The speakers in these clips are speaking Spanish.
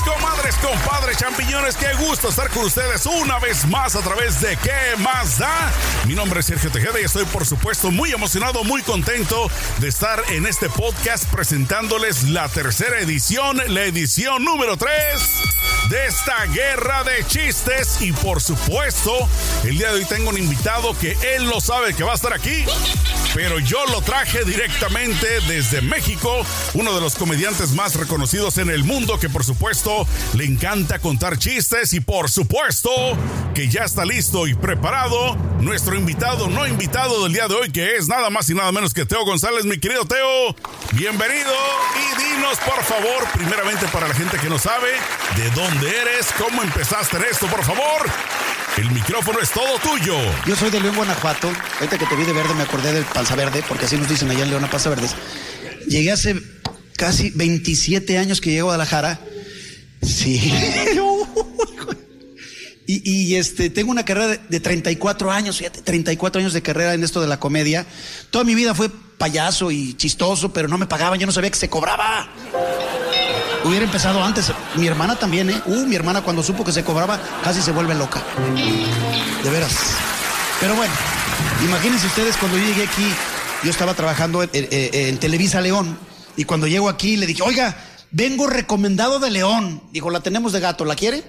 comadres, compadres, champiñones, qué gusto estar con ustedes una vez más a través de ¿Qué más da? Mi nombre es Sergio Tejeda y estoy por supuesto muy emocionado, muy contento de estar en este podcast presentándoles la tercera edición, la edición número 3 de esta guerra de chistes y por supuesto el día de hoy tengo un invitado que él no sabe que va a estar aquí, pero yo lo traje directamente desde México, uno de los comediantes más reconocidos en el mundo que por supuesto le encanta contar chistes y por supuesto que ya está listo y preparado nuestro invitado no invitado del día de hoy que es nada más y nada menos que Teo González, mi querido Teo, bienvenido y dinos por favor, primeramente para la gente que no sabe, de dónde eres, cómo empezaste en esto, por favor. El micrófono es todo tuyo. Yo soy de León, Guanajuato. Ahorita que te vi de verde me acordé del panza verde, porque así nos dicen allá en León a panza verdes. Llegué hace casi 27 años que llegué a Guadalajara. Sí. y, este, tengo una carrera de, de 34 años, fíjate, 34 años de carrera en esto de la comedia. Toda mi vida fue payaso y chistoso, pero no me pagaban, yo no sabía que se cobraba. Hubiera empezado antes. Mi hermana también, ¿eh? Uh, mi hermana cuando supo que se cobraba, casi se vuelve loca. De veras. Pero bueno, imagínense ustedes cuando yo llegué aquí, yo estaba trabajando en Televisa León, y cuando llego aquí le dije, oiga, vengo recomendado de León. Dijo, la tenemos de gato, ¿la quiere?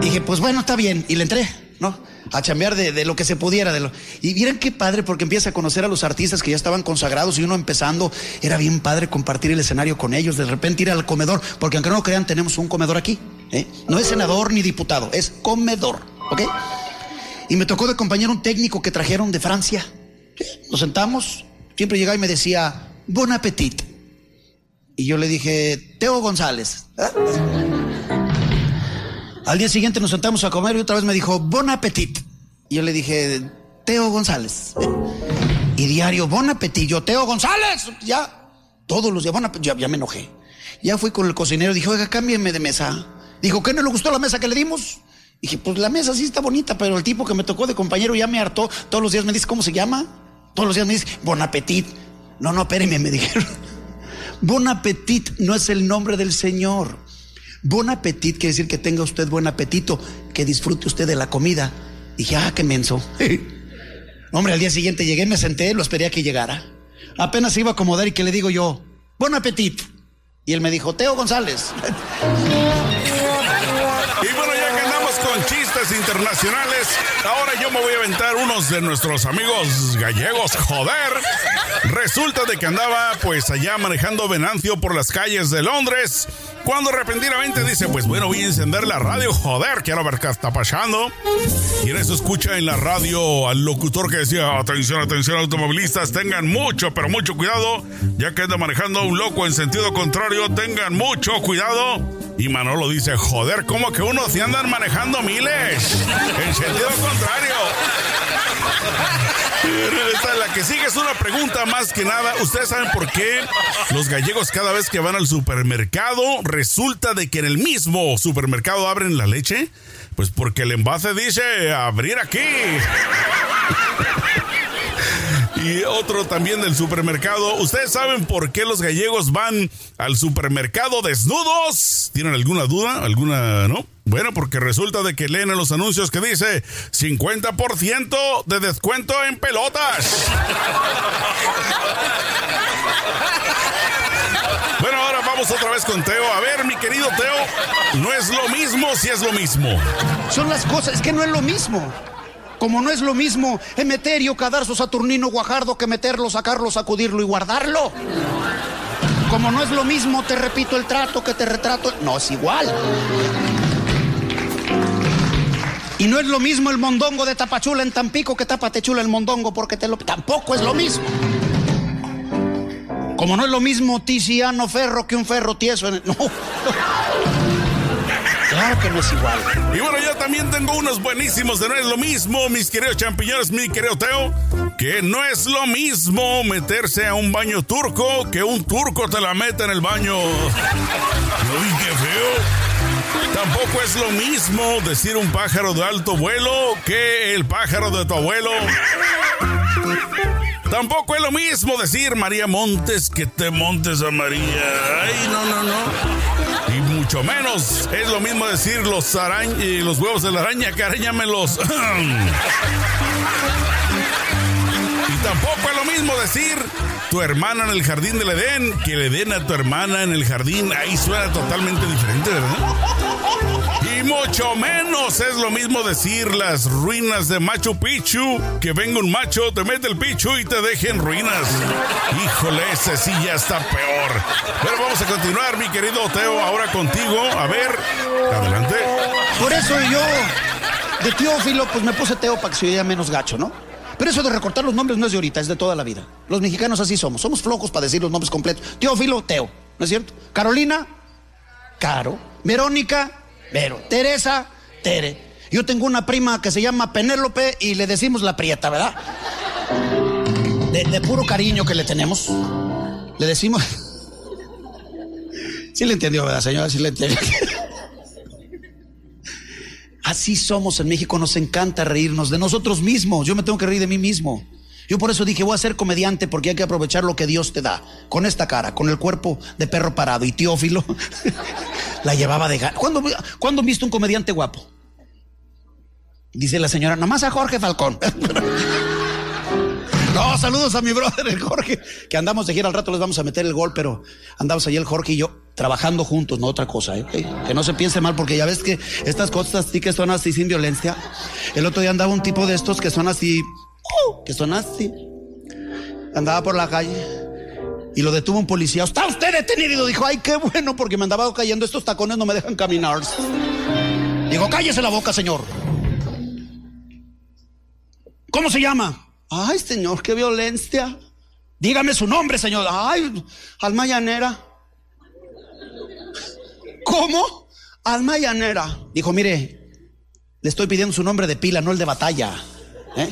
dije, pues bueno, está bien. Y le entré, ¿no? A chambear de, lo que se pudiera. Y miren qué padre, porque empieza a conocer a los artistas que ya estaban consagrados y uno empezando. Era bien padre compartir el escenario con ellos. De repente ir al comedor, porque aunque no lo crean, tenemos un comedor aquí. ¿eh? No es senador ni diputado, es comedor, ¿ok? Y me tocó de acompañar un técnico que trajeron de Francia. Nos sentamos, siempre llegaba y me decía, bon appetit. Y yo le dije, Teo González. ¿eh? Al día siguiente nos sentamos a comer y otra vez me dijo, bon appetit. Y yo le dije, Teo González. Y diario, bon appetit. Yo, Teo González. Ya, todos los días, bon appetit. Ya, me enojé. Ya fui con el cocinero, dije, oiga, cámbienme de mesa. Dijo, ¿qué no le gustó la mesa que le dimos? Dije, pues la mesa sí está bonita, pero el tipo que me tocó de compañero ya me hartó. Todos los días me dice, ¿cómo se llama? Todos los días me dice, bon appetit. No, no, espérenme, me dijeron. Bon appetit no es el nombre del Señor. Bon appetit quiere decir que tenga usted buen apetito, que disfrute usted de la comida. Dije, ah, qué menso. Hombre, al día siguiente llegué, me senté, lo esperé a que llegara. Apenas se iba a acomodar y que le digo yo, bon appetit. Y él me dijo, Teo González. Y internacionales, ahora yo me voy a aventar unos de nuestros amigos gallegos, joder. Resulta de que andaba pues allá manejando Venancio por las calles de Londres, cuando repentinamente dice, pues bueno, voy a encender la radio, joder, quiero ver qué está pasando. Y en eso escucha en la radio al locutor que decía, atención, atención automovilistas, tengan mucho, pero mucho cuidado, ya que anda manejando un loco en sentido contrario, tengan mucho cuidado. Y Manolo dice, joder, ¿cómo que uno si andan manejando miles? En sentido contrario. La que sigue es una pregunta más que nada. ¿Ustedes saben por qué los gallegos cada vez que van al supermercado resulta de que en el mismo supermercado abren la leche? Pues porque el envase dice abrir aquí. Y otro también del supermercado. ¿Ustedes saben por qué los gallegos van al supermercado desnudos? ¿Tienen alguna duda? ¿Alguna, no? Bueno, porque resulta de que leen en los anuncios que dice 50% de descuento en pelotas. Bueno, ahora vamos otra vez con Teo. A ver, mi querido Teo, no es lo mismo si es lo mismo. Son las cosas, es que no es lo mismo. Como no es lo mismo Emeterio, Cadarzo, Saturnino, Guajardo que meterlo, sacarlo, sacudirlo y guardarlo. Como no es lo mismo, te repito el trato que te retrato. No es igual. Y no es lo mismo el mondongo de Tapachula en Tampico que Tapatechula el mondongo porque te lo... Tampoco es lo mismo. Como no es lo mismo Tiziano Ferro que un ferro tieso en el... No. Claro que no es igual. Y bueno, yo también tengo unos buenísimos de no es lo mismo, mis queridos champiñones, mi querido Teo, que no es lo mismo meterse a un baño turco que un turco te la meta en el baño. Uy, qué feo. Tampoco es lo mismo decir un pájaro de alto vuelo que el pájaro de tu abuelo. Tampoco es lo mismo decir María Montes que te montes a María. Ay, no, no, no. Mucho menos es lo mismo decir los, arañ y los huevos de la araña que arañamelos. y tampoco es lo mismo decir tu hermana en el jardín del Edén que le den a tu hermana en el jardín. Ahí suena totalmente diferente, ¿verdad? Y mucho menos es lo mismo decir las ruinas de Machu Picchu que venga un macho, te mete el pichu y te deje en ruinas. Híjole, ese sí ya está peor. Pero vamos a continuar, mi querido Teo, ahora contigo. A ver, adelante. Por eso yo, de Teófilo, pues me puse Teo para que se oiga menos gacho, ¿no? Pero eso de recortar los nombres no es de ahorita, es de toda la vida. Los mexicanos así somos, somos flojos para decir los nombres completos. Teófilo, Teo, ¿no es cierto? Carolina, Caro. Verónica, Vero. Teresa, Tere. Yo tengo una prima que se llama Penélope y le decimos la prieta, ¿verdad? De, puro cariño que le tenemos. Le decimos... Sí le entendió, ¿verdad, señora? Sí le entendió. Así somos en México, nos encanta reírnos de nosotros mismos. Yo me tengo que reír de mí mismo. Yo por eso dije, voy a ser comediante porque hay que aprovechar lo que Dios te da. Con esta cara, con el cuerpo de perro parado. Y Teófilo la llevaba de gana. ¿Cuándo, ¿Cuándo han visto un comediante guapo? Dice la señora, nomás a Jorge Falcón. No, saludos a mi brother, el Jorge, que andamos de gira al rato, les vamos a meter el gol, pero andamos ahí el Jorge y yo trabajando juntos, no otra cosa, ¿eh? que no se piense mal, porque ya ves que estas cosas sí que son así sin violencia. El otro día andaba un tipo de estos que son así, que son así. Andaba por la calle y lo detuvo un policía. ¿Está usted detenido? Dijo, ay, qué bueno, porque me andaba cayendo, estos tacones no me dejan caminar. Digo, cállese la boca, señor. ¿Cómo se llama? Ay, señor, qué violencia. Dígame su nombre, señor. Ay, alma llanera. ¿Cómo? Alma llanera. Dijo, mire, le estoy pidiendo su nombre de pila, no el de batalla. ¿Eh?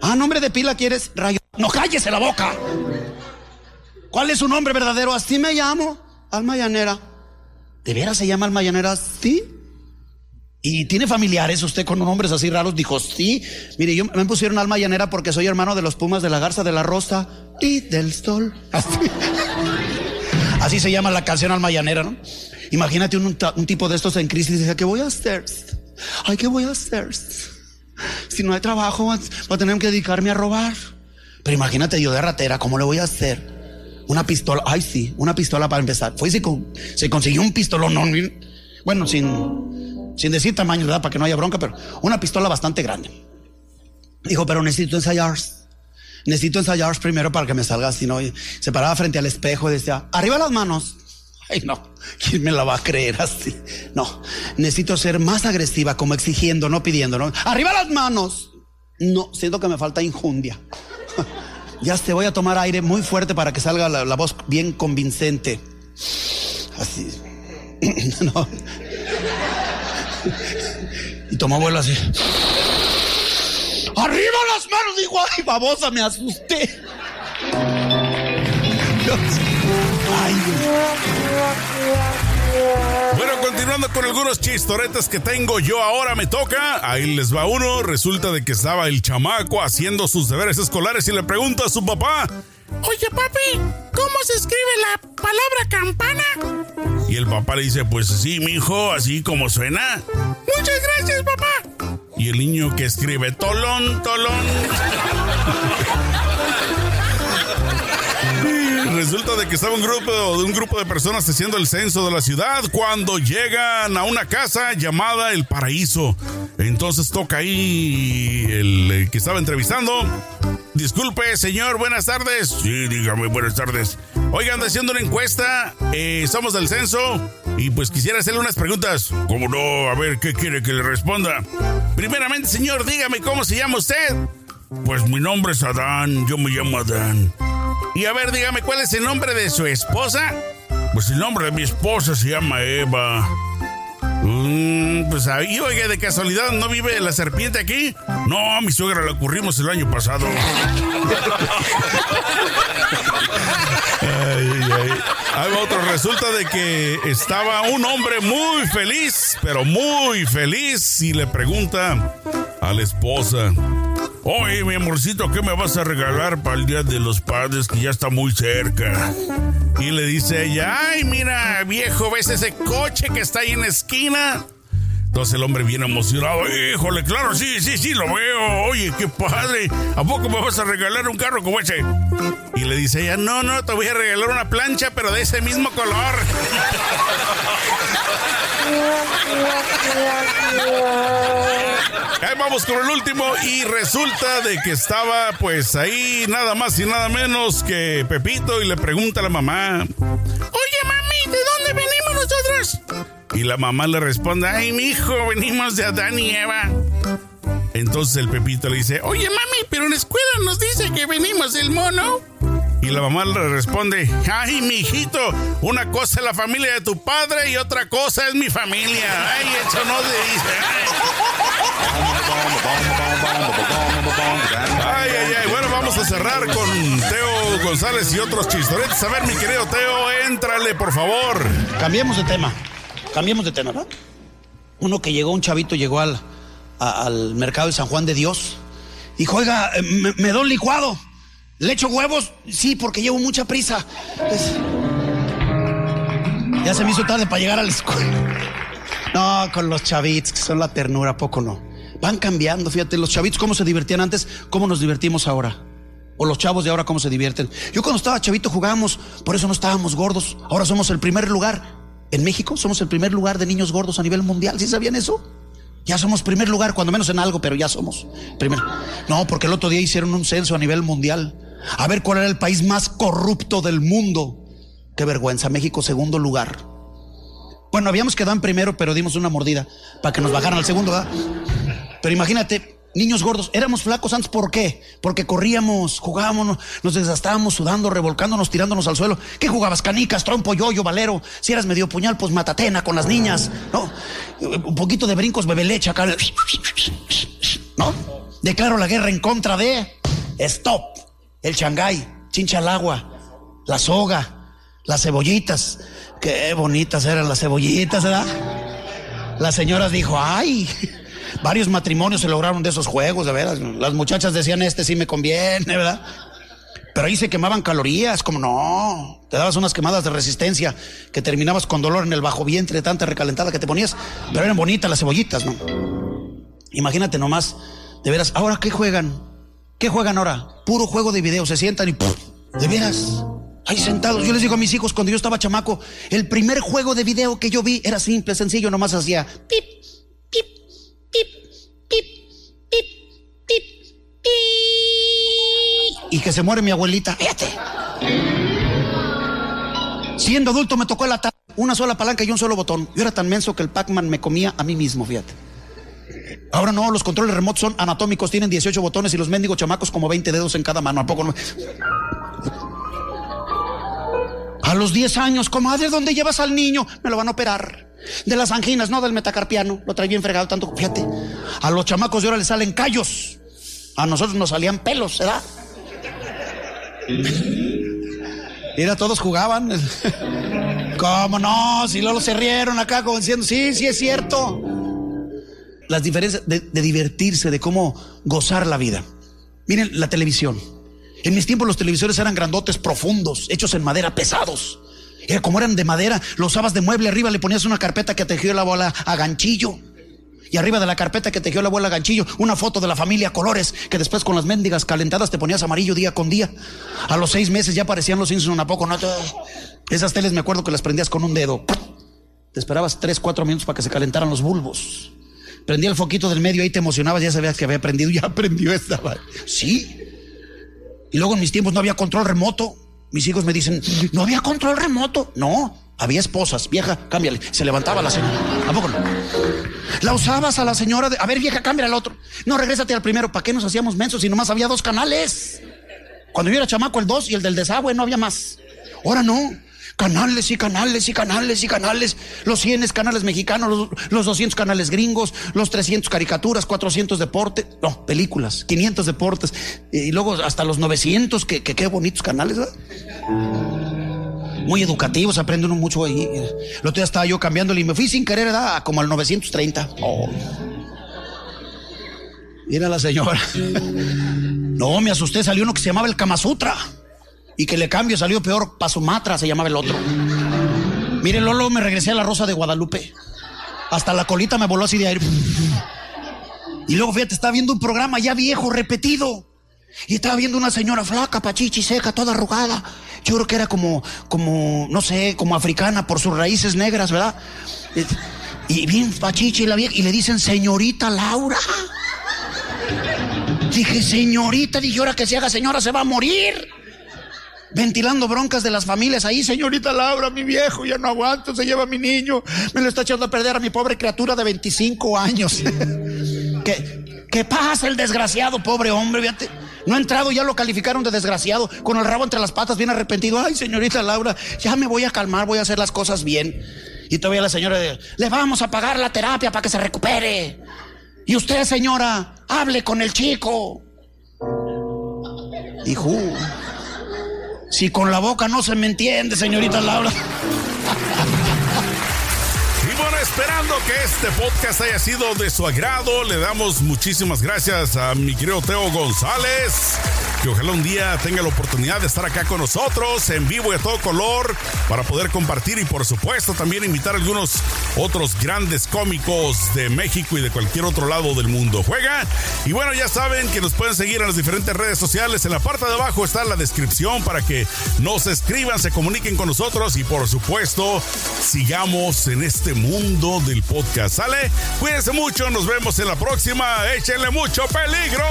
Ah, nombre de pila quieres, rayo. No cállese la boca. ¿Cuál es su nombre verdadero? Así me llamo, Alma Llanera. ¿De veras se llama Alma Llanera? Sí. ¿Y tiene familiares usted con nombres así raros? Dijo, sí. Mire, yo me pusieron alma llanera porque soy hermano de los Pumas, de la Garza, de la Rosa y del Sol. Así, así se llama la canción alma llanera, ¿no? Imagínate un, un, tipo de estos en crisis y dice, ¿qué voy a hacer? Ay, ¿qué voy a hacer? Si no hay trabajo, voy a tener que dedicarme a robar. Pero imagínate yo de ratera, ¿cómo le voy a hacer? Una pistola, ay sí, una pistola para empezar. Fue y se, se consiguió un pistolón, no, bueno, sin, sin decir tamaño, ¿verdad? Para que no haya bronca, pero una pistola bastante grande. Dijo, pero necesito ensayar. Necesito ensayar primero para que me salga así, ¿no? Se paraba frente al espejo y decía, arriba las manos. Ay, no, ¿quién me la va a creer así? No, necesito ser más agresiva, como exigiendo, no pidiendo, ¿no? Arriba las manos. No, siento que me falta injundia. ya te voy a tomar aire muy fuerte para que salga la, la voz bien convincente. Así. no. Y tomó vuelo así. ¡Arriba las manos! Dijo, ¡ay, babosa! Me asusté. Bueno, continuando con algunos chistoretes que tengo yo ahora me toca. Ahí les va uno. Resulta de que estaba el chamaco haciendo sus deberes escolares y le pregunta a su papá. Oye, papi, ¿cómo se escribe la palabra campana? Y el papá le dice, pues sí, mijo, así como suena. Muchas gracias, papá. Y el niño que escribe tolón, tolón. Resulta de que estaba un grupo de un grupo de personas haciendo el censo de la ciudad cuando llegan a una casa llamada El Paraíso. Entonces toca ahí el, que estaba entrevistando. Disculpe, señor, buenas tardes. Sí, dígame, buenas tardes. Oigan, haciendo una encuesta, eh, somos del censo y pues quisiera hacerle unas preguntas. ¿Cómo no? A ver, ¿qué quiere que le responda? Primeramente, señor, dígame cómo se llama usted. Pues mi nombre es Adán, yo me llamo Adán. Y a ver, dígame, ¿cuál es el nombre de su esposa? Pues el nombre de mi esposa se llama Eva. Mm, pues ahí, oiga, de casualidad, ¿no vive la serpiente aquí? No, a mi suegra la ocurrimos el año pasado. ay, ay. Hay otro, resulta de que estaba un hombre muy feliz, pero muy feliz, y le pregunta a la esposa, Oye, mi amorcito, ¿qué me vas a regalar para el Día de los Padres que ya está muy cerca? Y le dice ella, ay, mira, viejo, ¿ves ese coche que está ahí en la esquina? Entonces el hombre viene emocionado, híjole, claro, sí, sí, sí, lo veo. Oye, qué padre. ¿A poco me vas a regalar un carro como ese? Y le dice ella, no, no, te voy a regalar una plancha, pero de ese mismo color. Ahí vamos con el último y resulta de que estaba pues ahí nada más y nada menos que Pepito y le pregunta a la mamá, Oye, mami, ¿de? Y la mamá le responde, ay, mi hijo, venimos de Adán y Eva. Entonces el Pepito le dice, oye, mami, pero en la escuela nos dice que venimos del mono. Y la mamá le responde, ay, mi hijito, una cosa es la familia de tu padre y otra cosa es mi familia. Ay, eso no se dice. Ay, ay, ay. Bueno, vamos a cerrar con Teo González y otros chistoretes. A ver, mi querido Teo, éntrale, por favor. Cambiemos de tema. Cambiemos de tema, ¿no? Uno que llegó, un chavito llegó al, al mercado de San Juan de Dios. Dijo, oiga, eh, me, me un licuado. ¿Le echo huevos? Sí, porque llevo mucha prisa. Ya se me hizo tarde para llegar a la escuela. No, con los chavitos, que son la ternura, poco no. Van cambiando, fíjate, los chavitos cómo se divertían antes, cómo nos divertimos ahora. O los chavos de ahora cómo se divierten. Yo cuando estaba chavito jugábamos, por eso no estábamos gordos. Ahora somos el primer lugar. En México somos el primer lugar de niños gordos a nivel mundial. ¿Sí sabían eso? Ya somos primer lugar, cuando menos en algo, pero ya somos primer. No, porque el otro día hicieron un censo a nivel mundial. A ver cuál era el país más corrupto del mundo. Qué vergüenza, México segundo lugar. Bueno, habíamos quedado en primero, pero dimos una mordida para que nos bajaran al segundo, ¿verdad? Pero imagínate, niños gordos, éramos flacos antes, ¿por qué? Porque corríamos, jugábamos, nos desgastábamos, sudando, revolcándonos, tirándonos al suelo. ¿Qué jugabas? Canicas, trompo, yoyo, valero. Si eras medio puñal, pues matatena con las niñas, ¿no? Un poquito de brincos, bebeleche acá, ¿no? Declaro la guerra en contra de Stop, el Shanghái, chincha al agua, la soga, las cebollitas. Qué bonitas eran las cebollitas, ¿verdad? Las señoras dijo, ay, varios matrimonios se lograron de esos juegos, de veras. Las muchachas decían, este sí me conviene, ¿verdad? Pero ahí se quemaban calorías, como no. Te dabas unas quemadas de resistencia que terminabas con dolor en el bajo vientre tanta recalentada que te ponías. Pero eran bonitas las cebollitas, ¿no? Imagínate nomás, de veras, ¿ahora qué juegan? ¿Qué juegan ahora? Puro juego de video, se sientan y ¡puf! de veras. Ahí sentados, yo les digo a mis hijos cuando yo estaba chamaco, el primer juego de video que yo vi era simple, sencillo, nomás hacía pip, que se muere mi abuelita, fíjate. Siendo adulto me tocó la una sola palanca y un solo botón. Yo era tan menso que el Pac-Man me comía a mí mismo, fíjate. Ahora no, los controles remotos son anatómicos, tienen 18 botones y los mendigos chamacos como 20 dedos en cada mano. ¿A poco no? A los 10 años, comadre, ¿dónde llevas al niño? Me lo van a operar. De las anginas, no del metacarpiano. Lo trae bien fregado tanto. Fíjate. A los chamacos de ahora les salen callos. A nosotros nos salían pelos, ¿verdad? Mira, todos jugaban. ¿Cómo no? Si luego se rieron acá como diciendo, sí, sí es cierto. Las diferencias de, divertirse, de cómo gozar la vida. Miren la televisión. En mis tiempos los televisores eran grandotes, profundos, hechos en madera, pesados. Era como eran de madera, los usabas de mueble, arriba le ponías una carpeta que tejió la abuela a ganchillo. Y arriba de la carpeta que tejió la abuela ganchillo, una foto de la familia colores, que después con las mendigas calentadas te ponías amarillo día con día. A los seis meses ya aparecían los Simpsons, ¿a poco no? Esas teles me acuerdo que las prendías con un dedo. Te esperabas tres, cuatro minutos para que se calentaran los bulbos. Prendía el foquito del medio, ahí te emocionabas, ya sabías que había prendido, ya prendió esta. Sí, y luego en mis tiempos no había control remoto. Mis hijos me dicen, no había control remoto. No, había esposas. Vieja, cámbiale. Se levantaba la señora. ¿A poco no? La usabas a la señora de, a ver, vieja, cámbiale al otro. No, regrésate al primero. ¿Para qué nos hacíamos mensos si nomás había dos canales? Cuando yo era chamaco, el dos y el del desagüe, no había más. Ahora no. Canales y canales y canales y canales. Los 100 canales mexicanos, los, los 200 canales gringos, los 300 caricaturas, 400 deportes. No, películas, 500 deportes. Y luego hasta los 900, que, que qué bonitos canales, ¿verdad? Muy educativos, aprende uno mucho ahí. El otro día estaba yo cambiándole y me fui sin querer, ¿verdad? Como al 930. Oh. Mira la señora. No, me asusté, salió uno que se llamaba el Kama Sutra. Y que le cambio salió peor, Pasumatra se llamaba el otro. Mire, Lolo, me regresé a la Rosa de Guadalupe. Hasta la colita me voló así de aire. Y luego, fíjate, estaba viendo un programa ya viejo, repetido. Y estaba viendo una señora flaca, pachichi, seca, toda arrugada. Yo creo que era como, como, no sé, como africana por sus raíces negras, ¿verdad? Y bien pachichi la vieja. Y le dicen, señorita Laura. Dije, señorita, dije, ahora que se haga señora se va a morir. Ventilando broncas de las familias ahí, señorita Laura, mi viejo, ya no aguanto, se lleva a mi niño, me lo está echando a perder a mi pobre criatura de 25 años. ¿Qué, ¿Qué pasa el desgraciado, pobre hombre? Fíjate. No ha entrado, ya lo calificaron de desgraciado, con el rabo entre las patas, bien arrepentido. Ay, señorita Laura, ya me voy a calmar, voy a hacer las cosas bien. Y todavía la señora, le vamos a pagar la terapia para que se recupere. Y usted, señora, hable con el chico. Hijo, si con la boca no se me entiende, señorita Laura. Esperando que este podcast haya sido de su agrado, le damos muchísimas gracias a mi querido Teo González que ojalá un día tenga la oportunidad de estar acá con nosotros en vivo y a todo color para poder compartir y por supuesto también invitar a algunos otros grandes cómicos de México y de cualquier otro lado del mundo. Juega y bueno, ya saben que nos pueden seguir en las diferentes redes sociales. En la parte de abajo está la descripción para que nos escriban, se comuniquen con nosotros y por supuesto sigamos en este mundo del podcast. ¿Sale? Cuídense mucho, nos vemos en la próxima. Échenle mucho peligro.